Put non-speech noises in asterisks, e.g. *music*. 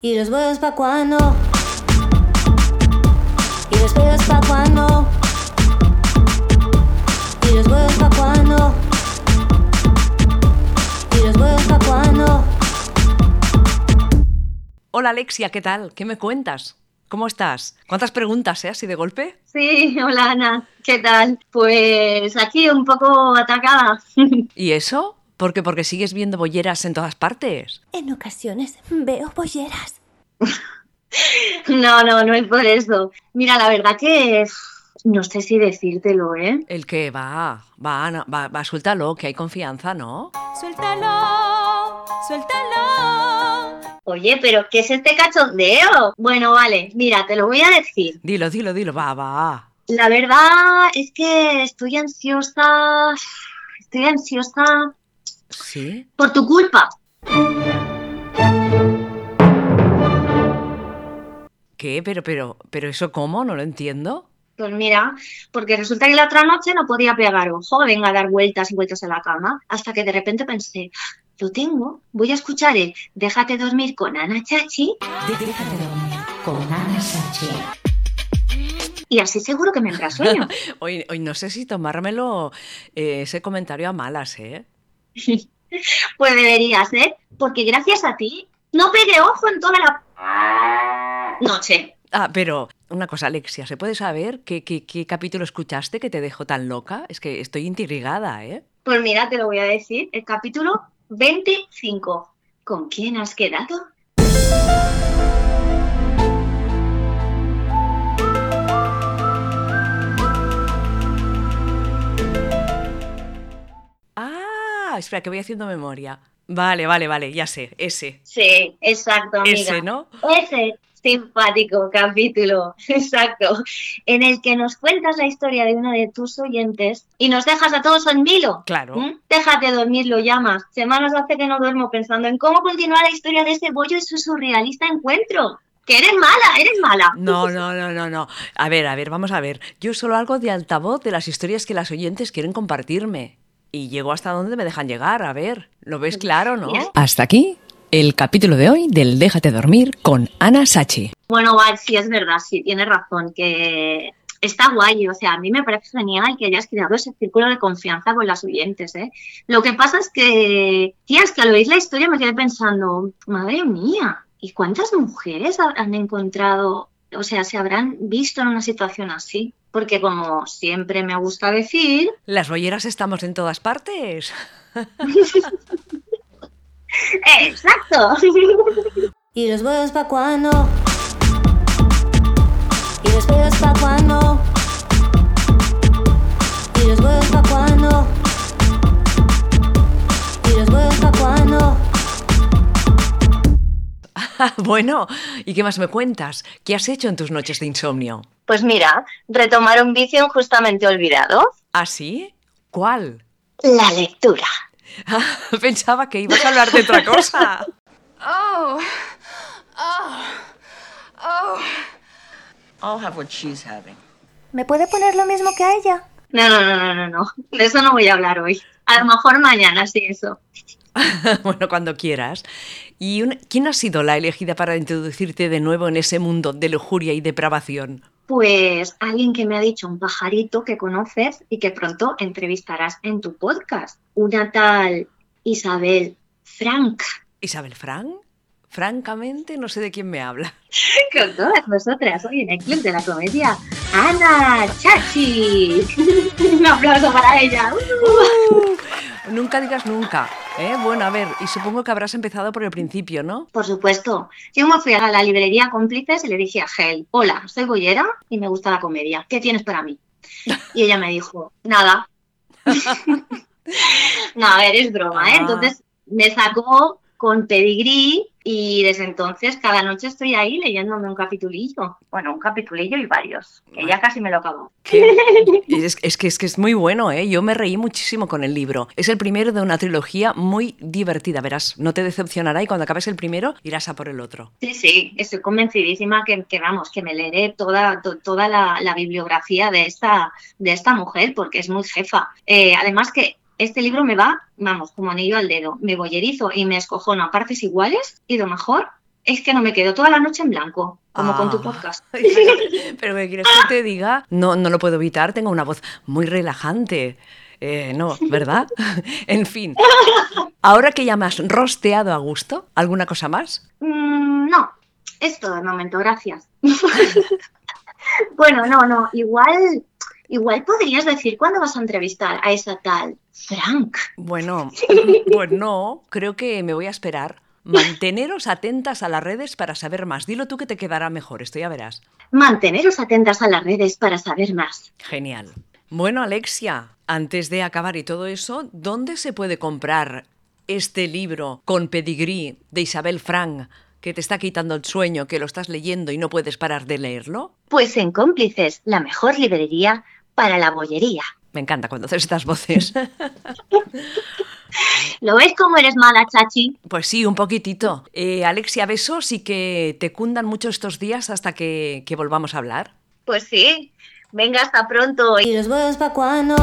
¿Y los huevos pa' cuándo? ¿Y los huevos pa' cuándo? ¿Y los huevos pa' cuándo? ¿Y los huevos pa' cuándo? Hola Alexia, ¿qué tal? ¿Qué me cuentas? ¿Cómo estás? ¿Cuántas preguntas, eh? Así de golpe. Sí, hola Ana, ¿qué tal? Pues aquí un poco atacada. ¿Y eso? ¿Por qué? Porque sigues viendo bolleras en todas partes. En ocasiones veo bolleras. *laughs* No, no, no es por eso. Mira, la verdad que no sé si decírtelo, ¿eh? El que va, va, Ana, va, va, suéltalo, que hay confianza, ¿no? Suéltalo, suéltalo. Oye, pero ¿qué es este cachondeo? Bueno, vale, mira, te lo voy a decir. Dilo, dilo, dilo, va, va. La verdad es que estoy ansiosa. Estoy ansiosa ¿Sí? por tu culpa. ¿Qué? Pero, pero, pero eso cómo? No lo entiendo. Pues mira, porque resulta que la otra noche no podía pegar ojo, venga a dar vueltas y vueltas en la cama, hasta que de repente pensé, lo tengo, voy a escuchar el Déjate dormir con Ana Chachi Déjate dormir con Ana Sachi. y así seguro que me entra sueño. *laughs* Hoy, hoy no sé si tomármelo eh, ese comentario a malas, ¿eh? Pues deberías, ¿eh? Porque gracias a ti no pegué ojo en toda la noche. Ah, pero una cosa, Alexia, ¿se puede saber qué, qué, qué capítulo escuchaste que te dejó tan loca? Es que estoy intrigada, ¿eh? Pues mira, te lo voy a decir, el capítulo 25. ¿Con quién has quedado? Espera, que voy haciendo memoria. Vale, vale, vale, ya sé, ese. Sí, exacto, amiga. Ese, ¿no? Ese simpático capítulo, *laughs* exacto, en el que nos cuentas la historia de una de tus oyentes y nos dejas a todos en vilo. Claro. ¿Mm? Déjate dormir, lo llamas. Semanas hace que no duermo pensando en cómo continuar la historia de ese bollo y su surrealista encuentro. Que eres mala, eres mala. No, no, no, no, no. A ver, a ver, vamos a ver. Yo solo algo de altavoz de las historias que las oyentes quieren compartirme. Y llego hasta donde me dejan llegar, a ver. ¿Lo ves claro, no? Hasta aquí el capítulo de hoy del Déjate dormir con Ana Sachi. Bueno, Val, sí es verdad, sí, tienes razón, que está guay, o sea, a mí me parece genial que hayas creado ese círculo de confianza con las oyentes, ¿eh? Lo que pasa es que, tía, es que al oír la historia me quedé pensando, madre mía, ¿y cuántas mujeres ha- han encontrado, o sea, se habrán visto en una situación así? Porque como siempre me gusta decir, Las bolleras estamos en todas partes. *laughs* ¡exacto! ¿Y los huevos pa' cuándo? ¿Y los huevos pa' cuándo? ¿Y los huevos *laughs* bueno, ¿y qué más me cuentas? ¿Qué has hecho en tus noches de insomnio? Pues mira, retomar un vicio injustamente olvidado, ¿Ah, sí? ¿Cuál? la lectura. *laughs* Pensaba que ibas a hablar de otra cosa. *laughs* Oh, oh, oh. I'll have what she's having. ¿Me puede poner lo mismo que a ella? No, no, no, no, no, no. De eso no voy a hablar hoy. A lo mejor mañana, sí, eso. bueno, cuando quieras. ¿Y quién ha sido la elegida para introducirte de nuevo en ese mundo de lujuria y depravación? Pues alguien que me ha dicho un pajarito que conoces y que pronto entrevistarás en tu podcast. Una tal Isabel Frank. ¿Isabel Frank? Francamente, no sé de quién me habla. *laughs* Con todas vosotras, hoy en el Club de la Comedia, Ana Chachi. *laughs* un aplauso para ella. Nunca digas nunca. ¿Eh? Bueno, a ver, y supongo que habrás empezado por el principio, ¿no? Por supuesto. Yo me fui a la librería Cómplices y le dije a Gel, hola, soy boyera y me gusta la comedia. ¿Qué tienes para mí? *laughs* Y ella me dijo, nada. *laughs* *laughs* no, a ver, es broma, ¿eh? Ah. Entonces me sacó con pedigrí y desde entonces cada noche estoy ahí leyéndome un capitulillo. Bueno, un capitulillo y varios, que ya casi me lo acabo. *laughs* Es, es que, es que es muy bueno, ¿eh? Yo me reí muchísimo con el libro. Es el primero de una trilogía muy divertida, verás. No te decepcionará y cuando acabes el primero irás a por el otro. Sí, sí, estoy convencidísima que, que, vamos, que me leeré toda, to- toda la, la bibliografía de esta, de esta mujer porque es muy jefa. Eh, además que este libro me va, vamos, como anillo al dedo. Me bollerizo y me escojono a partes iguales y lo mejor es que no me quedo toda la noche en blanco, como con tu Ah. podcast. *laughs* Pero, ¿qué quieres que te diga? No, no lo puedo evitar, tengo una voz muy relajante. Eh, no, ¿verdad? *laughs* en fin. Ahora que ya me has rosteado a gusto, ¿alguna cosa más? Mm, no, es todo de momento, gracias. *laughs* bueno, no, no, igual, igual podrías decir cuándo vas a entrevistar a esa tal Frank. Bueno, *laughs* pues no, creo que me voy a esperar. Manteneros atentas a las redes para saber más. Dilo tú que te quedará mejor, esto ya verás. Manteneros atentas a las redes para saber más. Genial. Bueno, Alexia, antes de acabar y todo eso, ¿dónde se puede comprar este libro con pedigrí de Isabel Frank que te está quitando el sueño, que lo estás leyendo y no puedes parar de leerlo? Pues en Cómplices, la mejor librería para la bollería. Me encanta cuando haces estas voces. *laughs* ¿Lo ves cómo eres mala, chachi? Pues sí, un poquitito. Eh, Alexia, besos y que te cundan mucho estos días hasta que, que volvamos a hablar. Pues sí. Venga, hasta pronto. ¿Y los huevos pa' cuándo?